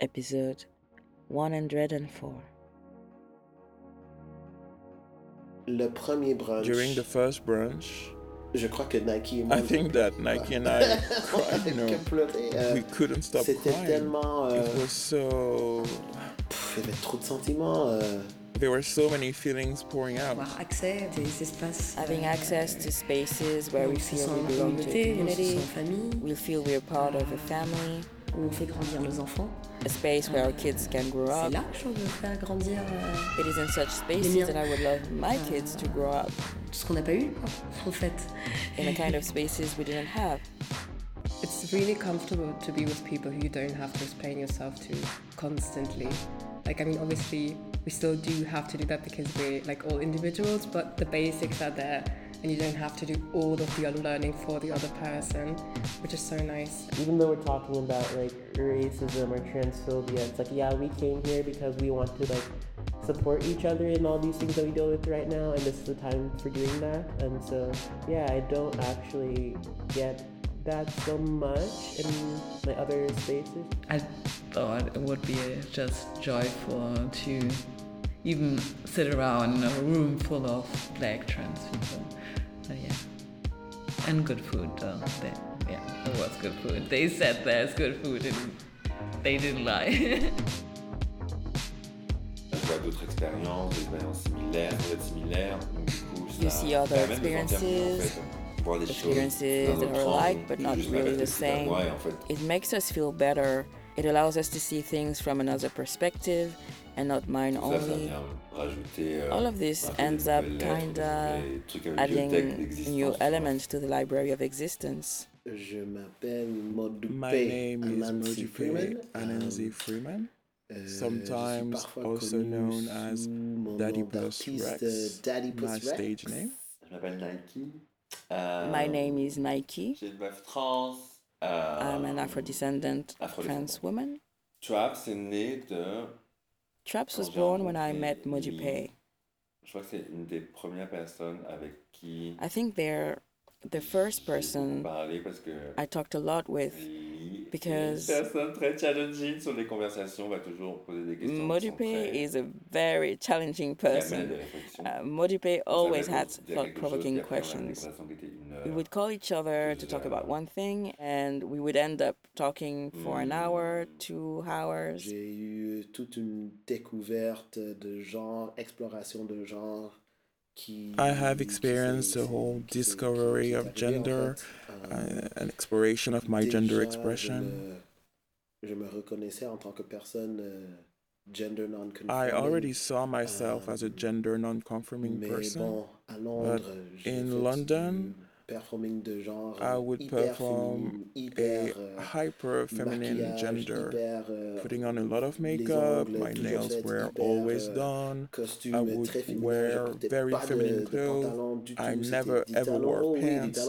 episode 104. Le premier brunch. During the first brunch, je crois que Naikee et moi. I think that Naikee and I cried, you know, pleurer. euh, we couldn't stop C'était crying. tellement. euh, It was so. pff, il y avait trop de sentiments. euh, There were so many feelings pouring out. avoir accès à des espaces. Having euh, access to spaces where we feel we belong to a communauté, où on se community, sent en famille, we feel we're part of a family, où on fait grandir nos enfants. a space where our kids can grow C'est up. là que je veux faire grandir euh, It is in such spaces that I would love my euh, kids to grow up tout ce qu'on n'a pas eu, quoi, en fait. in the kind of spaces we didn't have. It's really comfortable to be with people who you don't have to explain yourself to constantly. Like, I mean, obviously, we still do have to do that because we're like all individuals, but the basics are there, and you don't have to do all of the unlearning for the other person, which is so nice. even though we're talking about like racism or transphobia, it's like yeah, we came here because we want to like support each other in all these things that we deal with right now, and this is the time for doing that. And so yeah, I don't actually get that so much in my other spaces. I thought it would be just joyful to even sit around in a room full of black trans people. So yeah, and good food. Uh, they, yeah, it was good food. They said there's good food, and they didn't lie. D'autres expériences, des expériences similaires, sans similaires. Donc, du coup, You see other permet de sentir comment, en experiences, fait, voir les choses experiences dans that notre are alike but not really the same. moi, et en fait, It makes us feel better. It allows us to see things from another perspective and not mine ça, ça only. vient rajouter. euh, All of this ends up kinda des trucs à la bibliothèque adding new elements to the library of existence. Je m'appelle My name is Anansi Modupeh Freeman. Anansi Euh, Freeman, euh, je suis sometimes parfois also known as Daddy nom Plus Rex, euh, Daddy my Rex. stage name. Je m'appelle Naikee. Euh, My name is Naikee. J'ai une meuf trans. Euh, I'm an Afro-descendant Afro-descendant. trans woman. Traps est né de. Traps was born when I met Mojipe. Je crois que c'est une des premières personnes avec qui I think they're the first person parlé parce que I talked a lot with. Because- est personne très challenging sur les conversations, va toujours poser des questions. qui Modupeh is a very challenging person. Uh, Modupeh always had dire thought-provoking puis après, on a une questions. Conversation qui était une We would call each other to talk about one thing, and we would end up talking for an hour, two hours. J'ai eu toute une découverte de genre, exploration de genre. I have experienced a whole discovery qui- qui est of gender. Euh, uh, an exploration of my gender expression. Je me, je me reconnaissais en tant que personne euh, gender non-conforming. I already saw myself as a gender non-conforming person. bon, à Londres, j'ai in London, du performing de genre I euh, would hyper perform hyper euh, a hyper feminine gender, hyper, euh, putting on a lot of makeup. ongles My nails were hyper, always euh, done. costume I would féminin, wear very feminine clothes. I never ever wore pants.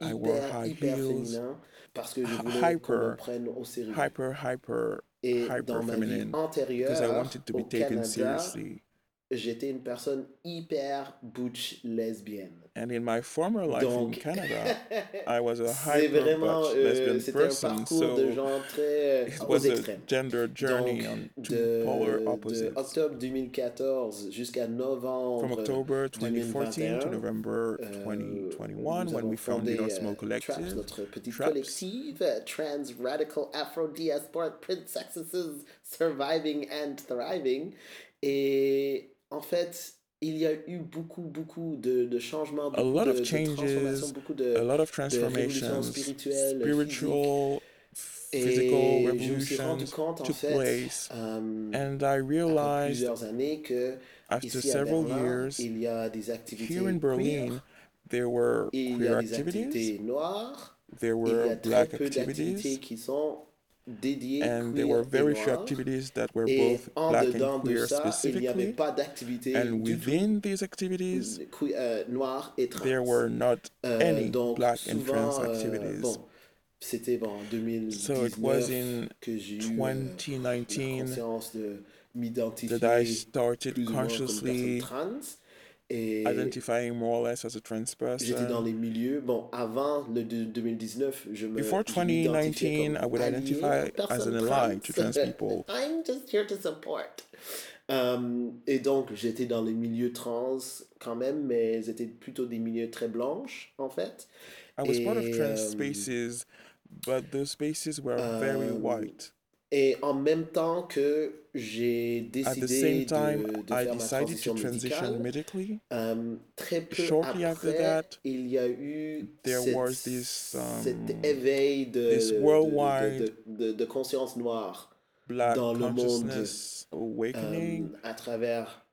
I wore high hyper heels. féminins parce que je Hy- voulais qu'on me hyper, prenne au sérieux. Hyper, hyper, hyper dans ma vie feminine, because I wanted to be taken Canada, seriously. j'étais une personne hyper butch lesbienne. And in my former life in Canada, I was a vraiment, butch euh, lesbian c'était un person, de so gens très it was a gender journey Donc, on two de, polar de octobre 2014 jusqu'à novembre From October 2014 to November euh, 2021, nous when we founded our euh, small Traps, collective, notre petit Traps. collectif, euh, Trans Radical Afro Diasporic Princesses Surviving and Thriving. Et en fait, il y a eu beaucoup, beaucoup de, de changements, a beaucoup lot de, of de changes, transformations, beaucoup de, a lot of transformations, spirituelles, spiritual, physical Et je me suis rendu revolutions compte, en took fait, place. euh, And I après realized plusieurs années que after ici à several Berlin, years, il y a des activités here in Berlin, queer, there were et il y queer a des activities, activités noires, there il y très peu activities, qui sont dédiées and there were very few activities that were both black and queer ça, il n'y avait specifically. And within these activities, euh, noires et trans. there were not Euh, any donc black and souvent, trans euh, activities. bon, c'était bon, en 2019 So it was in que j'ai eu euh, la 2019 conscience de m'identifier that I started plus ou moins comme consciously. Et identifying more or less as a trans j'étais dans person. les milieux. Bon, avant le de- 2019, je me. Before je m'identifiais 2019, comme I would allié, identify as an ally to trans. people. I'm just here to support. Euh, et donc, j'étais dans les milieux trans quand même, mais c'était plutôt des milieux très blanches, en fait. I was part of Et, trans euh, spaces, but those spaces were very euh, white. Et en même temps que j'ai décidé time, de, de I faire ma decided transition to transition médicale, medically. euh, très peu Shortly après, after that, il y a eu there cette- was this, cet um, éveil de, de- de- conscience noire dans le monde, euh, à travers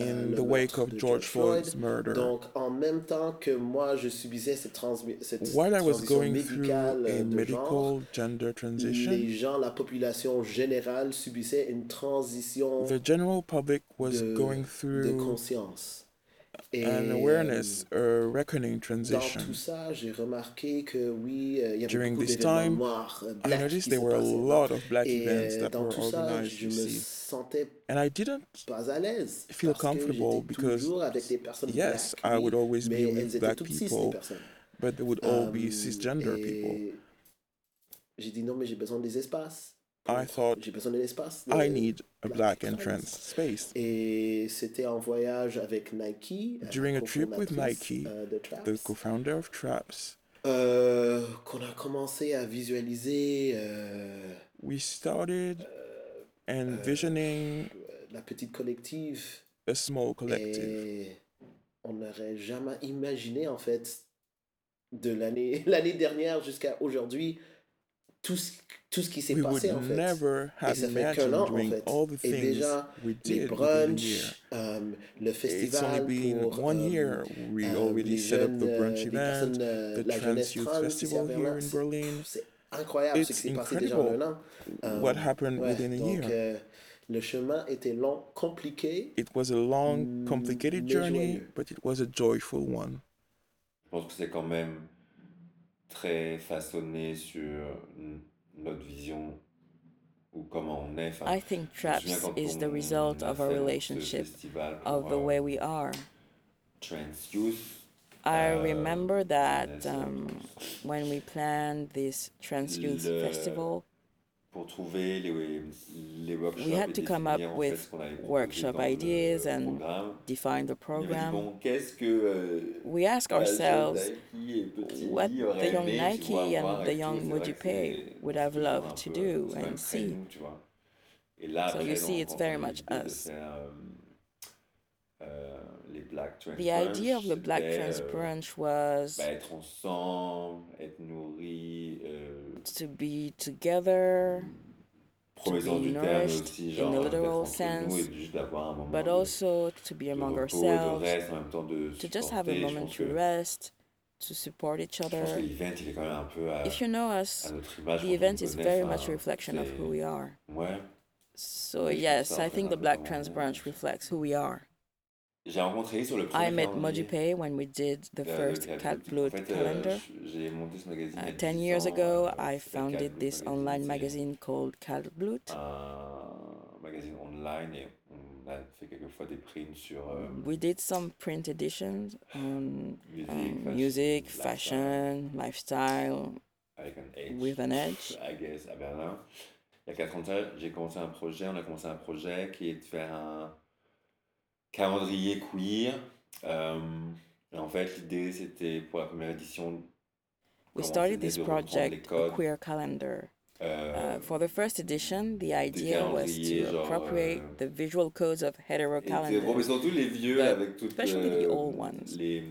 in euh, le the wake of de George Floyd. Floyd's murder. Donc, en même temps que moi, je subissais cette, transmi- cette While I was transition going through médicale a de genre, medical gender transition, les gens, la population générale subissait une transition the general public was de, going de through conscience. Et an awareness, a reckoning dans transition. tout ça, j'ai remarqué que oui, il y avait During beaucoup this time, noirs, euh, I noticed qui there were a lot of black Et events that dans were tout ça, organized, je you me see. Sentais And I didn't pas à l'aise. feel parce que comfortable because, toujours avec des personnes yes, black, I would always be with black people, personnes. but they would all be Euh, cisgender people. J'ai dit non, mais j'ai besoin des espaces. I thought J'ai besoin de- I need a black trans space. Et c'était en voyage avec Nike. la During a trip with Nike, euh, Traps, The co-founder of Traps, euh, qu'on a commencé à visualiser euh, we started euh, envisioning la petite collective. a small collective. Et on n'aurait jamais imaginé, en fait, de l'année dernière jusqu'à aujourd'hui, tout ce, tout ce qui s'est passé, en fait. never have ça fait qu'un imagined an, en fait. all the Et things déjà, we les brunchs, euh, le festival been pour one euh, year. We euh, already les set up jeunes, the euh, brunch les event, personnes, euh, the la Trans jeunesse Youth trans ici à Festival here Berlin. in C'est- Berlin. C'est incroyable ce It's qui s'est passé déjà en incredible un an. Euh, what happened ouais, within a donc, year. euh, le chemin était long, compliqué. It was a long, Mm, complicated mais journey, joyeux. but it was a joyful one. Je pense que c'est quand même très façonné sur n- notre vision ou comment on est. Enfin, I think je me Traps quand is the result a of our donc ce relationship, festival pour, of the euh, way we are. Trans Youth. I euh, remember that um, when we planned this Trans Youth Festival, pour trouver les, les workshops we had to come up with fait, ce qu'on allait proposer workshop ideas and define the program. euh, We ask bah, le jeune ourselves Naikee et petit what the young Naikee tu vois, voir and the young Mojipe would have loved to do c'est quand même and see. nous, tu vois. Et là, So you see, it's very on a eu much us. faire, euh, euh, les Black Trans The idea of the Black Trans Brunch was bah, être ensemble, être nourri, euh, to be together, premier be sens du terme nourished aussi, in genre the d'être literal sense, et juste d'avoir un moment but also to be among repos, ourselves, reste, même temps de to just have a. Moment to rest, to support each Je pense que other. est quand même un peu à, If you know us, the event is very much a reflection of who we are. Ouais. So yes, I think the Black Trans Brunch reflects who we are. J'ai rencontré sur le premier I met Mojipe when we did the euh, first Cat Cat Blood. Blood En fait, euh, calendar. j'ai monté ce magazine Uh, 10 10 years ans, ago, euh, I founded Cat Blood this Magazine. online magazine called Kaltblut. Un magazine online et on a fait quelquefois des prints sur We did some print editions on musique, um, fashion, music, fashion, lifestyle, avec un edge, with an edge. I guess, à Berlin. Il y a 4 ans j'ai commencé un projet, on a commencé un projet qui est de faire un calendrier queer. Euh, et en fait, l'idée, c'était pour la première édition, We started this project, a codes. queer calendar. euh, Uh, for the first edition, the idea was to genre, appropriate euh, the visual codes of hetero calendars. surtout les vieux but avec toutes especially the euh, old ones. les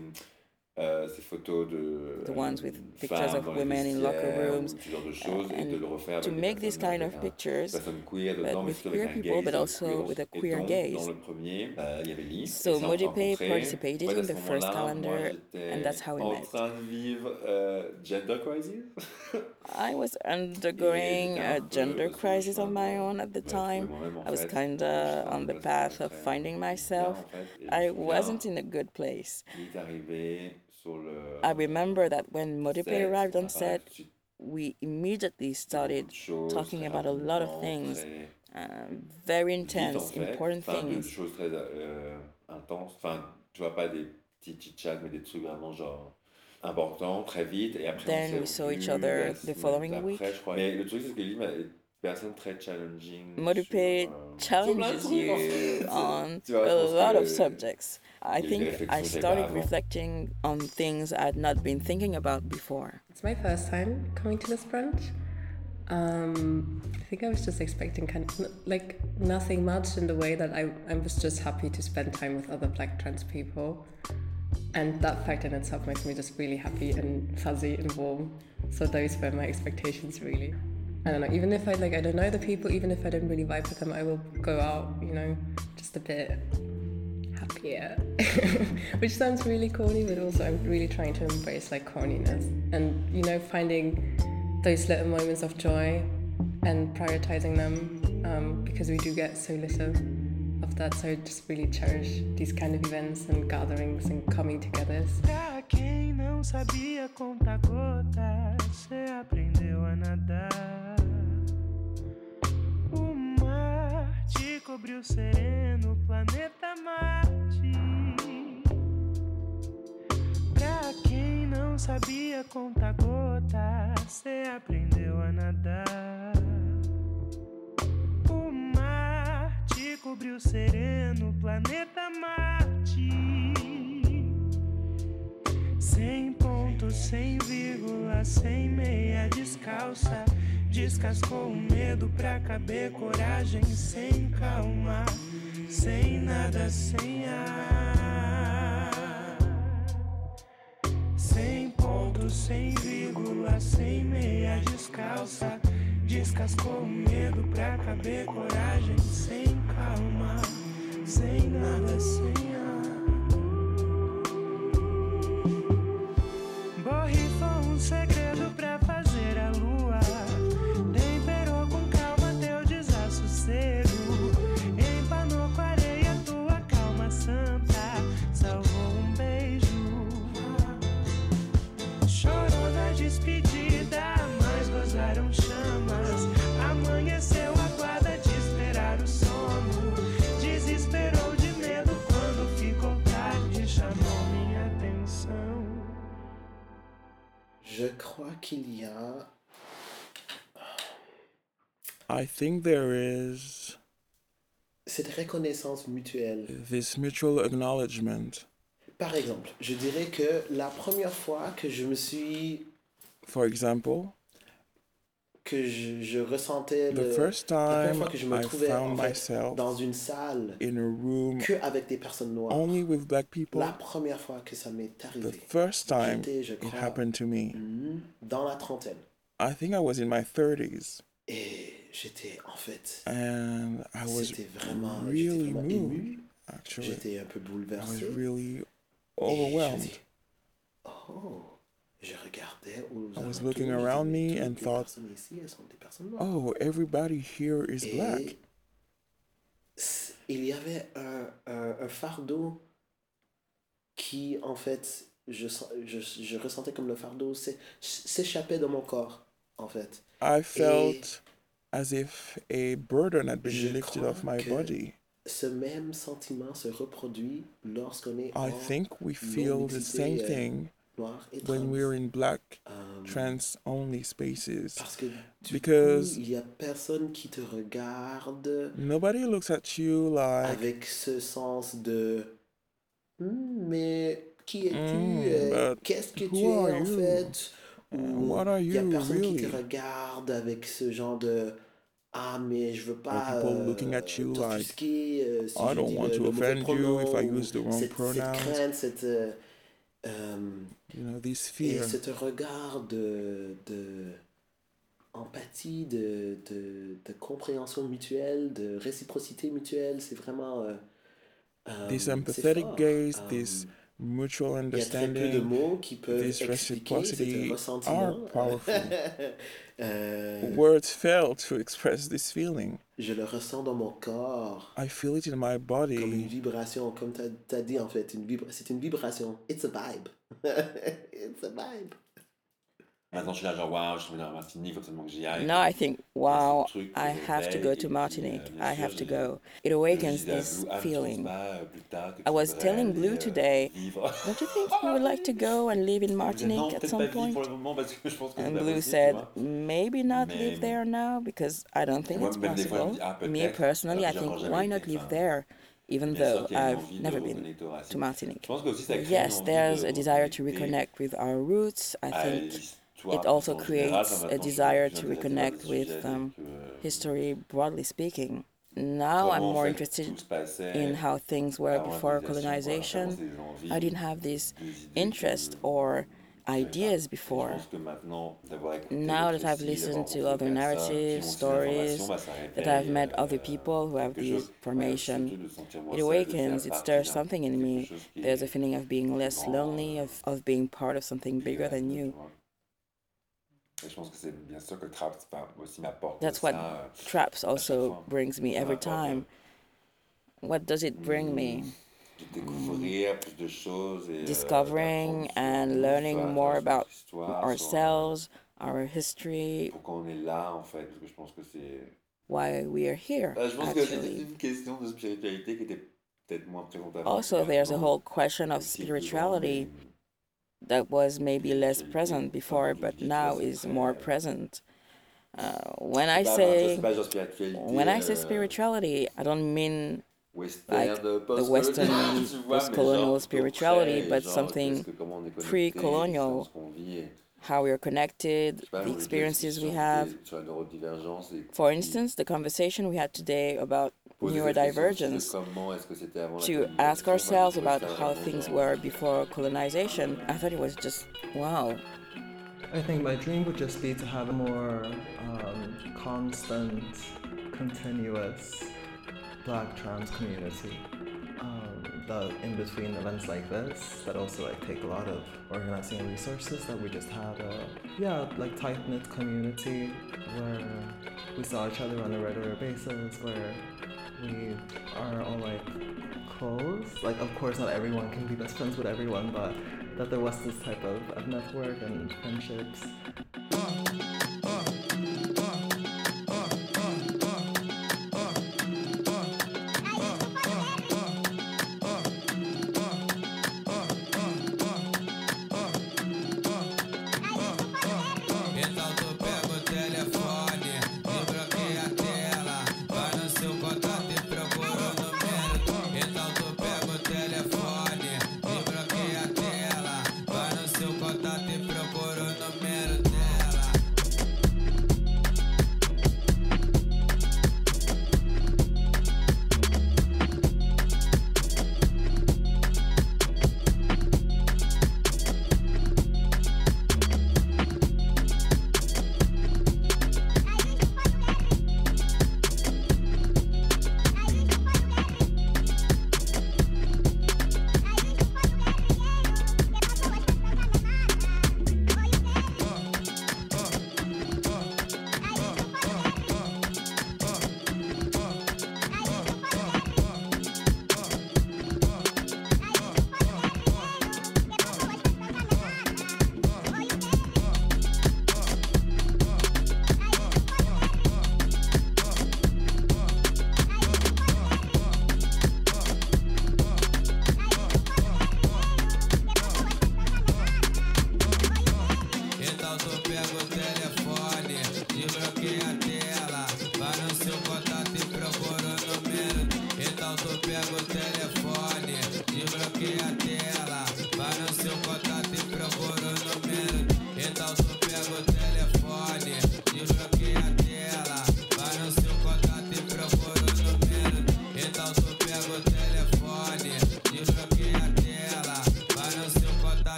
euh, ces photos de The euh, ones with euh, pictures of women in locker rooms, ce genre de choses et and de le refaire To make these kind of pictures, queer but dedans with queer people, but also with a queer gaze. dans le premier euh, il y avait Lee So et ça, on s'est Mojipe participated in the first calendar, and that's how we en met. train de vivre euh, gender crisis I was undergoing a gender crisis on my own at the time. I was kinda on the path of finding myself. en fait, et je me I wasn't in a good place. Il est arrivé sur le I remember that when Mojipe set, arrived on set, de suite we immediately started beaucoup de choses, talking about a lot of things, uh, very intense, important things. choses très intenses, enfin tu vois, pas des petits chit-chats, mais des trucs vraiment genre importants, très vite. Et après, Then we saw each other the following week. Je crois. Mais le truc, c'est que Lily est une personne très challenging. Modupeh sur, euh, challenges sur plein de trucs, en you on Tu vois, je a lot of subjects. I il y a des think I que j'avais pas started reflecting on things I'd not been thinking about before. It's my first time coming to this brunch. Um, I think I was just expecting kind of like nothing much in the way that I, I was just happy to spend time with other black trans people. And that fact in itself makes me just really happy and fuzzy and warm. So those were my expectations really. I don't know, even if I like I don't know the people, even if I don't really vibe with them, I will go out, you know, just a bit happier. Which sounds really corny, but also I'm really trying to embrace like corniness and you know finding those little moments of joy and prioritizing them um, because we do get so little of that. So I just really cherish these kind of events and gatherings and coming together. Sabia contar gotas, cê aprendeu a nadar. Te cobriu sereno, planeta Marte. Pra quem não sabia contar gotas, cê aprendeu a nadar. O mar te cobriu sereno, planeta Marte. Sem ponto, sem vírgula, sem meia descalça. Descascou o medo pra caber coragem, sem calma, sem nada, sem ar. Sem ponto, sem vírgula, sem meia descalça. Descascou o medo pra caber coragem, sem calma, sem nada, sem ar. Je crois qu'il y a. I think there is Cette reconnaissance mutuelle. this mutual acknowledgement. Par exemple, je dirais que la première fois que je me suis. For example, que je, je ressentais the le. first la première time fois que je me I trouvais en fait, myself dans une salle in a room que avec des personnes noires. only with black people, La première fois que ça m'est the arrivé, first time je it crois, happened to me, mhm, dans la trentaine. I think I was in my 30s Et j'étais en fait. and I was vraiment, really vraiment moved. ému. J'étais un peu I was bouleversé. really overwhelmed. oh, I was looking around me and thought. Oh, everybody here is black. il y avait un, un, un fardeau qui, en fait, je, je, je ressentais comme le fardeau s'é- s'échappait de mon corps, en fait. I felt as if a burden had been Je lifted off my body. Ce même sentiment se reproduit lorsqu'on est I think we feel the same euh, thing when we're in black Euh, trans only spaces. Parce que du Because- coup, il y a personne qui te regarde. Nobody looks at you like, avec ce sens de Hmm, mais qui es-tu? Hmm, Euh, Qu'est-ce que tu es en fait? Uh, Ou what are il y a you personne qui te regarde avec ce genre de ah mais je veux pas people euh, looking at you like, si I don't want to offend you if I use the wrong cette, cette pronouns. crainte cette euh, you know, this et ce regard de, de empathie, de, de, de compréhension mutuelle, de réciprocité mutuelle, c'est vraiment. euh, euh, This empathetic fort. gaze, Euh, this mutual il y a très peu de understanding, mots qui peuvent this expliquer reciprocity ce ressentiment. are powerful. Euh, words fail to express this feeling. je le ressens dans mon corps I feel it in my comme une body. vibration, comme tu as, dit en fait, vibra- c'est une vibration. It's a vibe. It's a vibe. Maintenant, je suis là, genre, waouh, je suis tombé dans la Martinique, que j'y aille. Now I think, wow, ce truc qui I have to go to Martinique. euh, I have to go. It awakens this Blue, ah, tu penses feeling. euh, plus tard, que I was telling Blue euh, today. Don't you think you would like to go and live in Je disais, non, Martinique at some point? pour le moment parce que je pense que c'est And Blue said, maybe not live there now because I don't think it's même des fois, je me possible. ah, Me personally, I que j'ai think, why not live there, even though qu'il y a une I've never been reconnecter aux racines. to Martinique. Je pense que aussi ça crée une Yes, there's a desire to reconnect with our roots. I think it also creates a maintenant, je suis desire to reconnect with um, euh, history, broadly speaking. Now I'm more interested tout se passait in how things were before colonization. quoi, vraiment, c'est des I didn't have this interest or ideas before. Et je pense que maintenant, d'avoir écouté Now that I've listened to other des personnes qui narratives, stories, informations, bah, ça that I've met other people who have this the chose. Ouais, information, surtout de sentir moins it awakens, it stirs something in me. There's a feeling of being less lonely, of, of being part of something bigger than you. Et je pense que c'est bien sûr que Trap enfin, aussi m'apporte That's what euh, Traps also brings me every time. What does it bring me? Mm. de découvrir mm. plus de choses et euh, Discovering and learning more about sur, euh, ourselves, our history, pourquoi on est là en fait parce que je pense que c'est why we are here, Euh, je pense que c'est actually. une question de spiritualité qui était peut-être moins présente avant Also, there's a whole question of aussi plus grande, spirituality that was maybe less present before, but now is more present. Uh, when I say c'est pas genre spiritualité, when I say euh, spirituality, I don't mean like the Western tu vois, mais post-colonial spirituality, but something qu'est-ce que- comment on est connecté, pre-colonial. Ce qu'on vit, et- how we are connected, je sais pas, the experiences we have. sur la neurodivergence et- For instance, the conversation we had today about poser cette question aussi de neurodivergence, comment est-ce que c'était avant la to ask ourselves about how things were before colonization, I thought it was just wow. I think my dream would just be to have a more um, constant, continuous black trans community. That in between events like this, that also like take a lot of organizing resources, that we just had a yeah like tight knit community where we saw each other on a regular basis, where we are all like close. Like of course not everyone can be best friends with everyone, but that there was this type of, of network and friendships.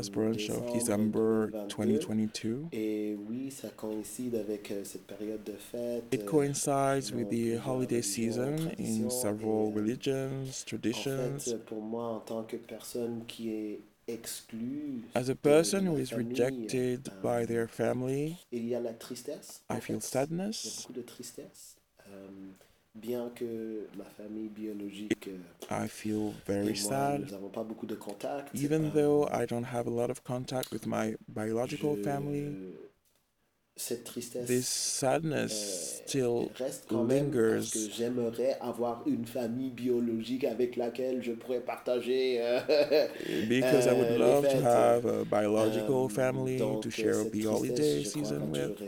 Is brunch of December 2022. Et oui, ça coïncide avec euh, cette période de fête. It coincides with the holiday season in several religions, traditions. fait, pour moi, en tant que personne qui est exclue As a person who is rejected euh, by their family, il y a la tristesse. en I feel fait. Il y a sadness. Euh, bien que ma famille biologique euh, I feel et very moi, sad. nous pas beaucoup de contacts. Even euh, though I don't have a lot of contact with my biological je- family, cette tristesse this sadness euh, still reste quand même parce que lingers j'aimerais avoir une famille biologique avec laquelle je pourrais partager euh, because I euh, would les love to have a biological Euh, family donc, to euh, share tristesse, holiday season with.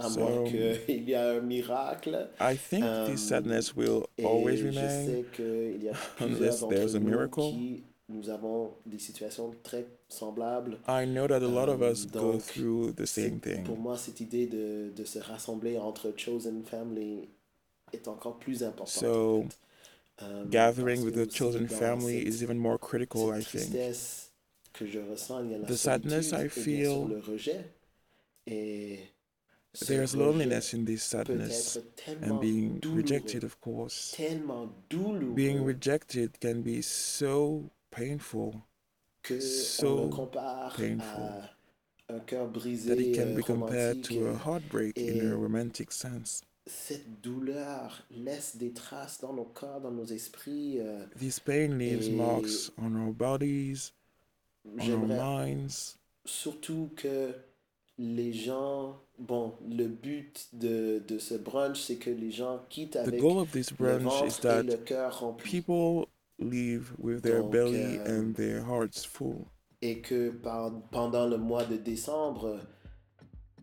Euh, à So- moins qu'il y ait un miracle. I think Euh, this sadness will always je remain. sais qu'il y a plusieurs d'entre a nous miracle. qui nous avons des situations très semblables. I know that a lot of Euh, us go donc, through the same thing. Pour moi, cette idée de, de se rassembler entre chosen family est encore plus importante. So, en fait. Euh, Gathering with the chosen family is even more critical, I think. tristesse que je ressens, il y a la The sadness I sûr feel- le rejet. Et ce There's loneliness in this sadness and being rejected, of course. Being rejected can be so painful so painful à un cœur brisé that it can euh, be compared to a heartbreak in a romantic sense. cette douleur laisse des traces dans nos corps, dans nos esprits. euh, This pain leaves marks on our bodies, on our minds. surtout que les gens, bon, le but de, de ce brunch, c'est que les gens quittent The avec goal of this le is ventre et le cœur rempli. people leave with their Donc, belly euh, and their hearts full. Et que par- pendant le mois de décembre,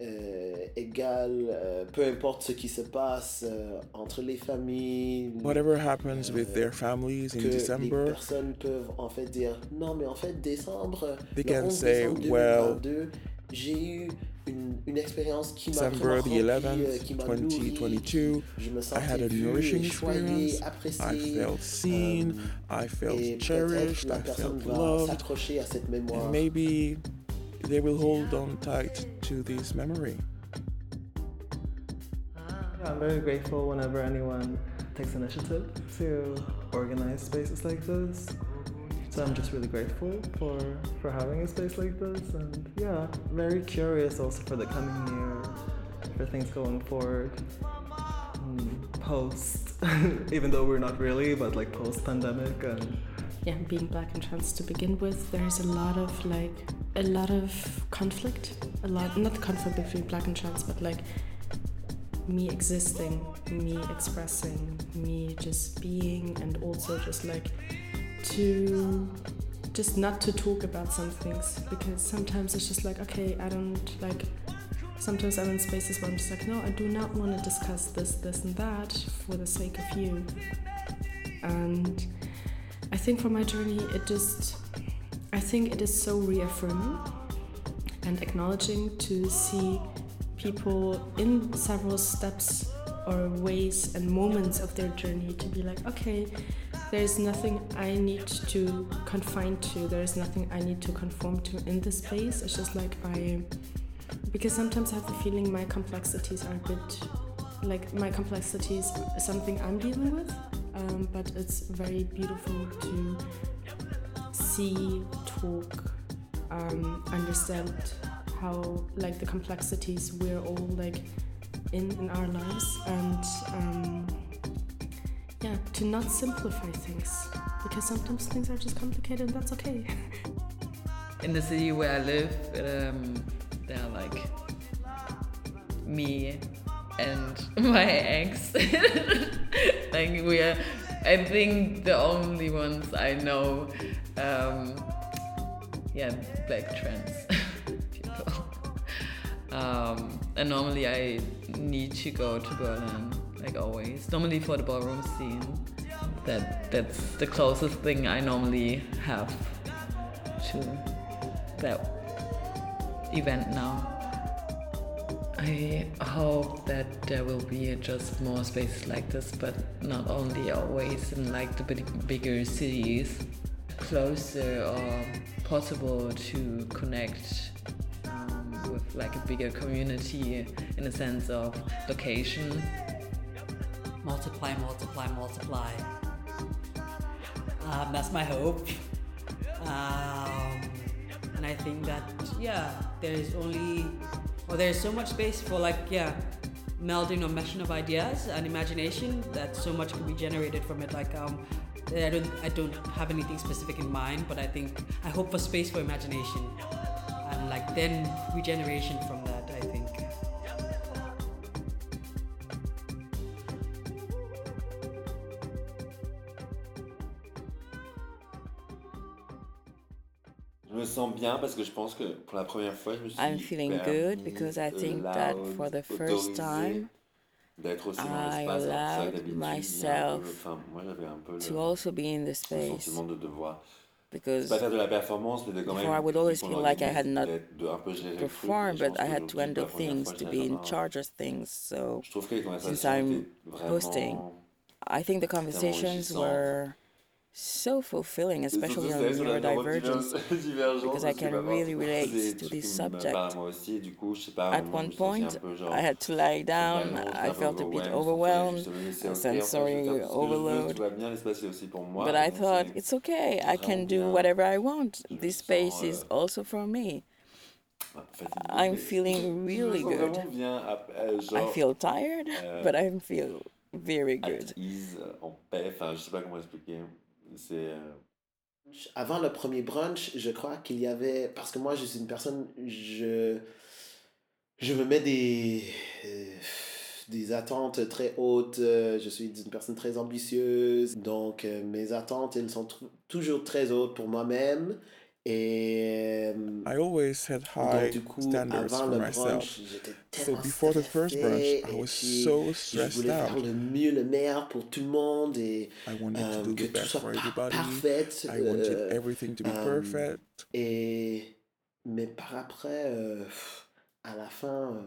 euh, égal, euh, peu importe ce qui se passe euh, entre les familles, Whatever happens with euh, their families in que les December, personnes peuvent en fait dire non mais en fait décembre They le can 11 say, décembre well, 2022 j'ai eu une, une expérience qui m'a December vraiment the rempli, euh, 11th, qui m'a nourri 2022, je me I sentais had a vu nourishing choyé experience. apprécié I felt euh, seen, euh, I felt et cherished, I felt loved, s'accrocher à cette mémoire and maybe they will hold on tight to this memory. I'm very grateful whenever anyone takes initiative to organize spaces like this. So I'm just really grateful for for having a space like this, and yeah, very curious also for the coming year, for things going forward, mm, post, even though we're not really, but like post pandemic and yeah, being black and trans to begin with, there's a lot of like a lot of conflict, a lot not conflict between black and trans, but like me existing, me expressing, me just being, and also just like to just not to talk about some things because sometimes it's just like okay, I don't like. Sometimes I'm in spaces where I'm just like, no, I do not want to discuss this, this, and that for the sake of you. And I think for my journey, it just, I think it is so reaffirming and acknowledging to see people in several steps or ways and moments of their journey to be like, okay, there's nothing I need to confine to, there's nothing I need to conform to in this space. It's just like I, because sometimes I have the feeling my complexities are a bit, like my complexities is something I'm dealing with um, but it's very beautiful to see, talk, um, understand how like the complexities we're all like in in our lives, and um, yeah, to not simplify things because sometimes things are just complicated, and that's okay. in the city where I live, um, there are like me and my ex. like we are, I think the only ones I know. Um, yeah, black trans people. Um, and normally I need to go to Berlin, like always. Normally for the ballroom scene. That that's the closest thing I normally have to that event now. I hope that there will be just more spaces like this, but not only always in like the big, bigger cities. closer or possible to connect um, with like a bigger community in a sense of location. Multiply, multiply, multiply. Um, that's my hope. Um, and I think that, yeah, there is only, well, there's so much space for like, yeah, melding or meshing of ideas and imagination that so much can be generated from it. Like, um, I don't, I don't have anything specific in mind, but I think I hope for space for imagination and like then regeneration from bien parce que je pense que pour la première fois, je me suis I'm feeling good because I think that for the first time d'être aussi dans I l'espace. c'est vrai que allowed d'habitude, il y a un peu- myself enfin, moi j'avais un peu to le, also be in the le space sentiment de devoir. Because pas faire de la performance, mais de quand même. I would always feel like I had not d'être- de un peu gérer le truc. perform, but I had to handle things to be in charge of things. So Je trouve que les since I'm hosting, I think the conversations were so fulfilling, especially on neurodivergence. because I can really relate to this subject. parlent moi aussi, et du coup, je sais pas, à un At one je me sentais point, un peu genre, I had to lie down. I felt a bit overwhelmed, overwhelmed, je me laissais, a ok, en fait, je vais sensory faire tout ce que je veux, overload. tout va bien, l'espace est aussi pour moi. But I thought it's okay. I can do whatever I want. This space is euh, also for me. I'm feeling really good. vraiment bien, ap- euh, I feel tired, euh, but I feel very good. Euh, Avant le premier brunch, je crois qu'il y avait. Parce que moi, je suis une personne. Je, je me mets des. euh, des attentes très hautes. euh, Je suis une personne très ambitieuse. Donc, mes attentes, elles sont toujours très hautes pour moi-même. Et. euh, I always donc, high coup, standards avant for le myself. brunch, So before the first brunch, I was so Je stressed faire out. le mieux, le meilleur pour tout le monde. Et I wanted euh, to do que the best for everybody. parfait. I wanted euh, everything to be euh, perfect. Et mais par après, euh, à la fin,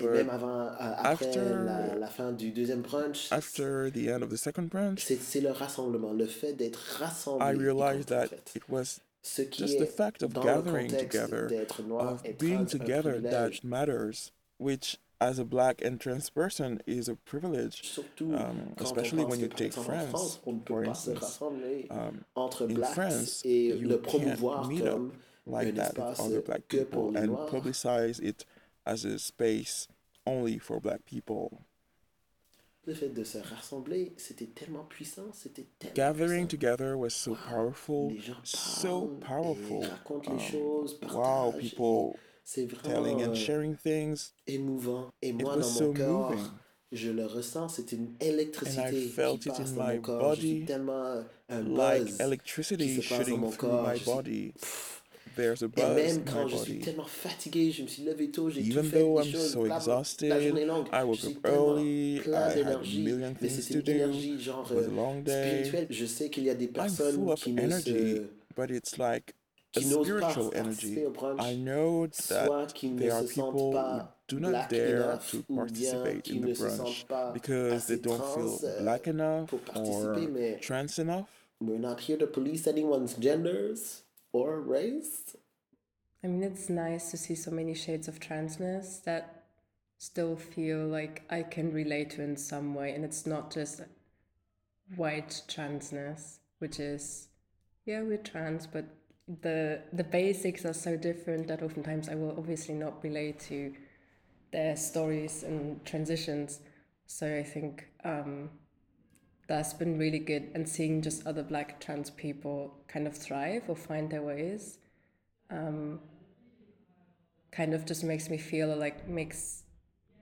euh, et même avant, euh, après after- la, la fin du deuxième brunch, After the end of the second brunch, c'est le rassemblement, le fait d'être rassemblé. I realized en that fait. it was Ce qui just the fact of gathering together, of being together that matters, which as a black and trans person is a privilege. Um, especially when you take France, France, on ne peut for instance. Um, in France, you can't meet up like that with other black people and publicize it as a space only for black people. Le fait de se rassembler, c'était tellement puissant, c'était tellement Gathering puissant. together was so powerful, Les gens so powerful. et racontent les choses, wow, people C'est vraiment telling and euh, sharing things. émouvant. Et moi, dans so mon corps, moving. je le ressens, c'est une électricité qui it passe dans mon corps. Je suis tellement euh, un like buzz electricity qui se passe dans shooting mon through corps. my Je suis- body. Pff. There's a Et buzz même in quand je suis body. tellement fatigué, je me suis levé tôt, j'ai tout Even fait though des I'm choses so la exhausted, journée longue. I woke Je suis up early, plein I had a d'énergie, million mais things c'est to une do. énergie genre It was a long day. spirituelle. Je sais qu'il y a des I'm personnes full of qui ne energy, se but it's like a qui n'osent pas spiritual energy. I know that there are people who do not dare to participate in the brunch because they don't feel euh, black enough or trans enough. we're not here to police anyone's genders or race. I mean, it's nice to see so many shades of transness that still feel like I can relate to in some way, and it's not just white transness, which is, yeah, we're trans, but the the basics are so different that oftentimes I will obviously not relate to their stories and transitions. So I think um, that's been really good, and seeing just other Black trans people kind of thrive or find their ways um, kind of just makes me feel like makes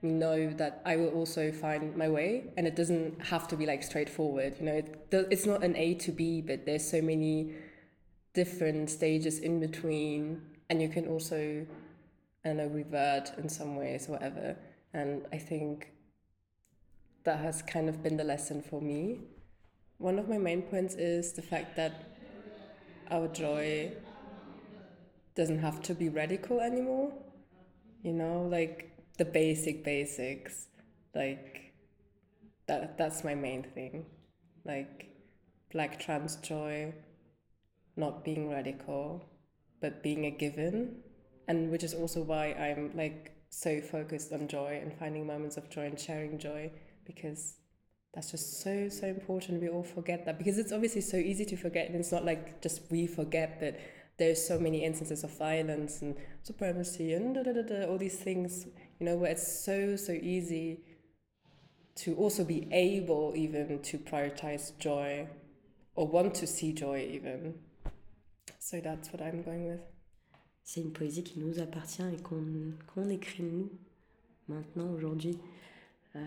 me know that I will also find my way, and it doesn't have to be like straightforward. You know, it, it's not an A to B, but there's so many different stages in between, and you can also, I know, revert in some ways, whatever. And I think that has kind of been the lesson for me. One of my main points is the fact that our joy doesn't have to be radical anymore. You know, like the basic basics. Like that that's my main thing. Like black trans joy, not being radical, but being a given, and which is also why I'm like so focused on joy and finding moments of joy and sharing joy because that's just so so important. We all forget that because it's obviously so easy to forget and it's not like just we forget that there's so many instances of violence and supremacy and da, da, da, all these things you know where it's so so easy to also be able even to prioritize joy or want to see joy even. So that's what i'm going with. C'est une poésie qui nous appartient et qu'on qu'on écrit nous, maintenant, aujourd'hui. Euh,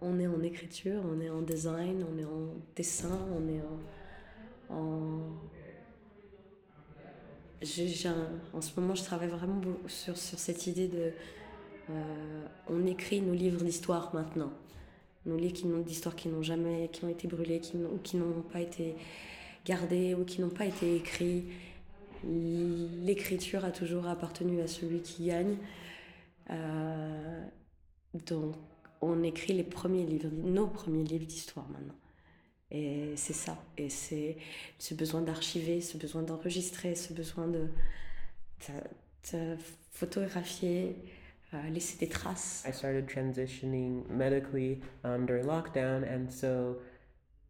on est en écriture, on est en design, on est en dessin, on est en. en... en ce moment, je travaille vraiment sur, sur cette idée de. euh, on écrit nos livres d'histoire maintenant. Nos livres d'histoire qui n'ont jamais. qui ont été brûlés, qui ou qui n'ont pas été gardés, ou qui n'ont pas été écrits. L'écriture a toujours appartenu à celui qui gagne. Euh, donc, on écrit les premiers livres, nos premiers livres d'histoire maintenant. Et c'est ça. Et c'est ce besoin d'archiver, ce besoin d'enregistrer, ce besoin de, de- de photographier, euh, laisser des traces. I started transitioning medically um, during lockdown, and so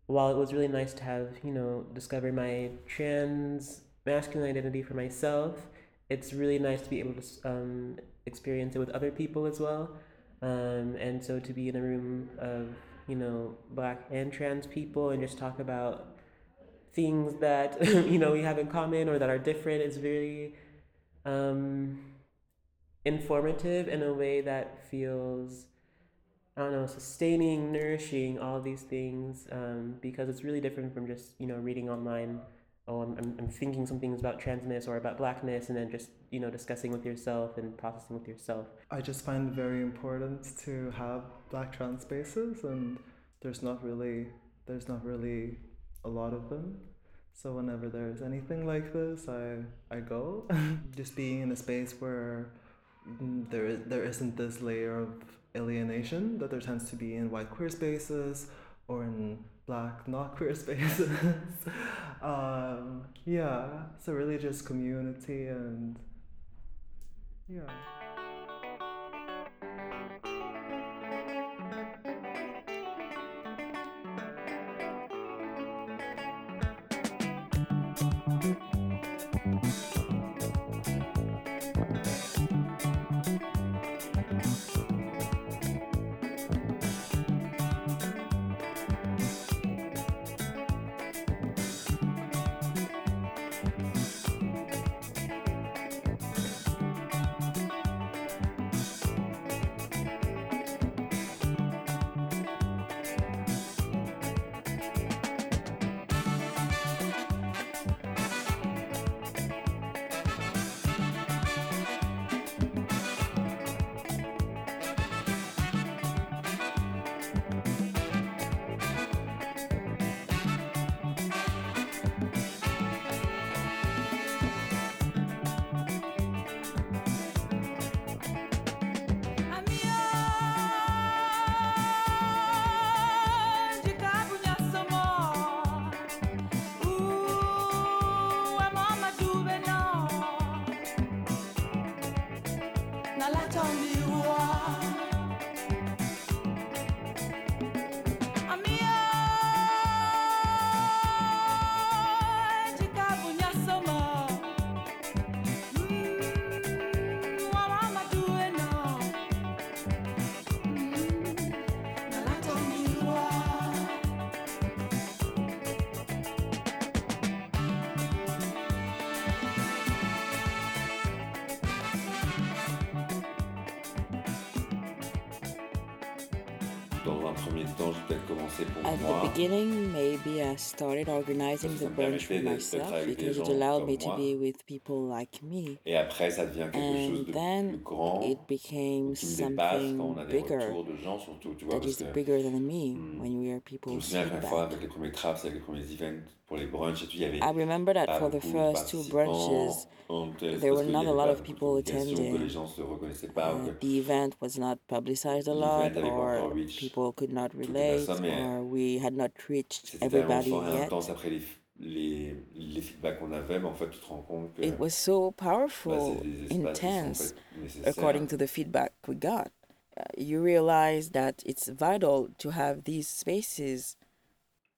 while it was really nice to have, you know, discover my trans masculine identity for myself, it's really nice to be able to um, experience it with other people as well. Um, and so to be in a room of, you know, black and trans people and just talk about things that, you know, we have in common or that are different is very um, informative in a way that feels I don't know, sustaining, nourishing, all these things, um, because it's really different from just, you know, reading online, oh, I'm, I'm, I'm thinking some things about transness or about blackness, and then just, you know, discussing with yourself and processing with yourself. I just find it very important to have black trans spaces, and there's not really there's not really a lot of them. So whenever there's anything like this, I I go. just being in a space where mm, there is, there isn't this layer of alienation that there tends to be in white queer spaces or in black not queer spaces. um, yeah, so really just community and yeah. don't Dans un premier temps, j'ai peut-être commencé pour At moi. the beginning, maybe I started organizing the brunch for myself because it allowed me to be with people like me. Et après, ça devient quelque chose And de then plus grand, it became qui me dépasse quand something on a des bigger retours de gens, surtout, tu vois, that parce is que bigger than me Hmm. when we hear je me people's souviens qu'à la fois feedback. avec les premiers traps, avec les premiers events pour les brunchs et tout, il y avait I remember that for the first two brunches, there were not a lot of people communication, que les attending. gens se reconnaissaient pas, Uh, the event was not publicized a lot, or people could not toutes relate, or we had not reached everybody yet. les, les, les feedbacks qu'on avait, mais en fait, tu te rends compte que It was so powerful, c'est des espaces qui sont intense, according to the feedback we got. Uh, you realize that it's vital to have these spaces.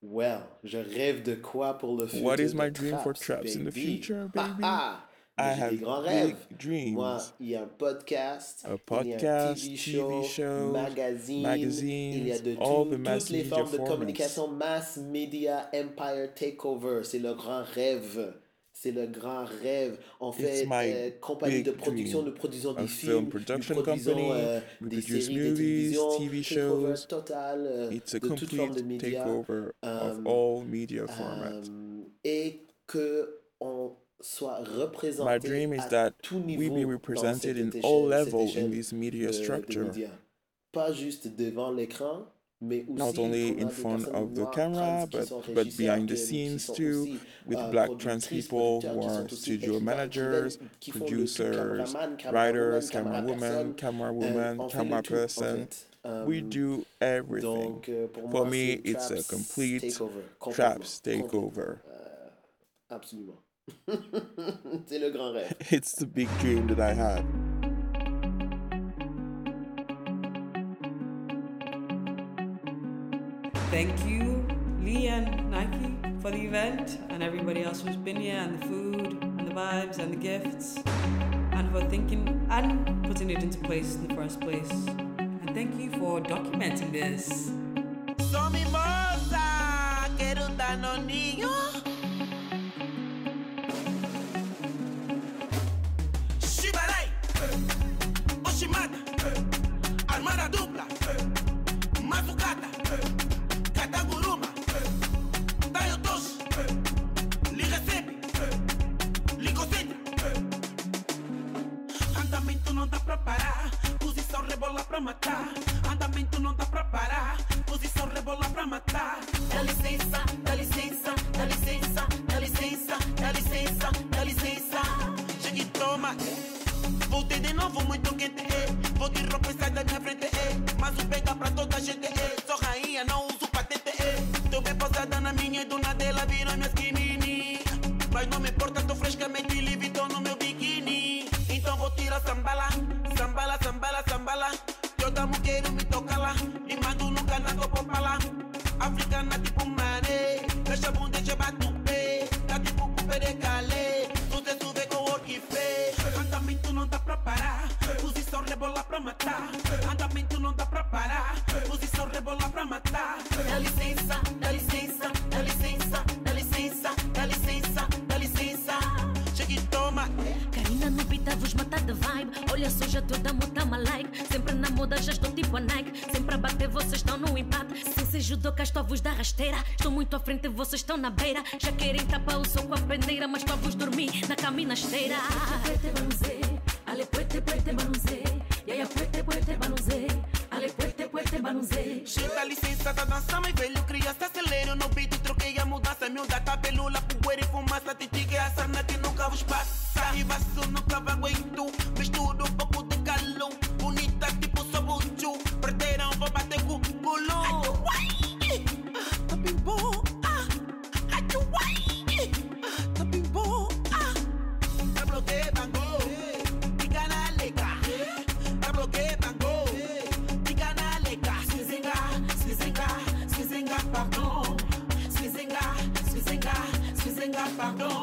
Well, je rêve de quoi pour le futur What is my dream for Traps, Traps in the baby? future, Ah, baby? ah! I have des grands big rêves. dreams. Moi, il y a un podcast, A il y a un podcast, TV TV show, magazine, il y a de all tout- the mass toutes les media formes de communication, mass media empire takeover. C'est le grand rêve. C'est le grand rêve. It's fait euh, compagnie de production, dream. nous produisons A des film films, nous production produisons company, euh, des séries de movies, télévision, TV shows. total euh, It's a de toute forme de médias. takeover of Um, all media formats. euh, et que on My dream is that we be represented in all levels in this media structure. Pas juste devant l'écran, mais aussi Not only in front of the camera, but, but behind the scenes too, with euh, black trans people who are studio managers, qui font le tout, producers, writers, camera woman, camera Euh, woman, camera le tout, en person. Euh, We do everything. euh, For me, it's a complete takeover, Traps takeover. Euh, absolument. c'est le grand rêve. It's the big dream that I had. Thank you, Lee and Naikee, for the event, and everybody else who's been here, and the food, and the vibes, and the gifts, and for thinking and putting it into place in the first place. And thank you for documenting this. Africana tipo maré, deixa a bunda, deixa vos rasteira. Estou muito à frente vocês estão na beira. Já querem tapar o sol com a peneira Mas estou a vos dormir na cama pardon. Swizenga, ah, Swizenga, ah, Swizenga, ah, pardon.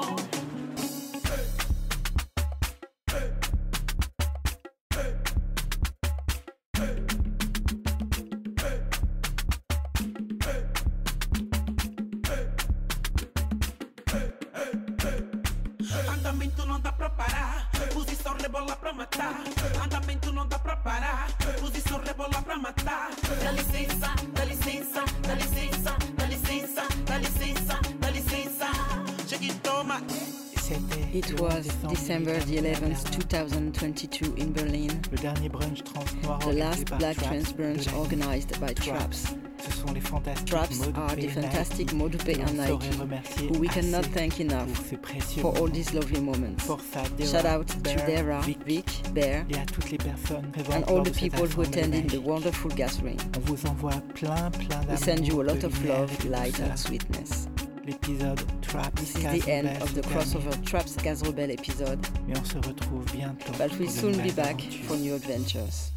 It was December the 11th, 2022 in Berlin. Le dernier brunch trans noir The last Black Trans brunch organized by Traps. Ce sont les fantastiques Traps are the fantastic Modupeh and Naikee, who we cannot thank enough for all these lovely moments. Pour ça, Dara, Shout out to Dara, Vic, Bear, et à toutes les personnes and all the people who attended the wonderful gathering. On vous envoie plein, plein. We send you a lot of love, light, and sweetness. Traps This is the end of the crossover Traps Cases Rebelles episode, Mais on se retrouve bientôt. but we'll soon be back for new adventures.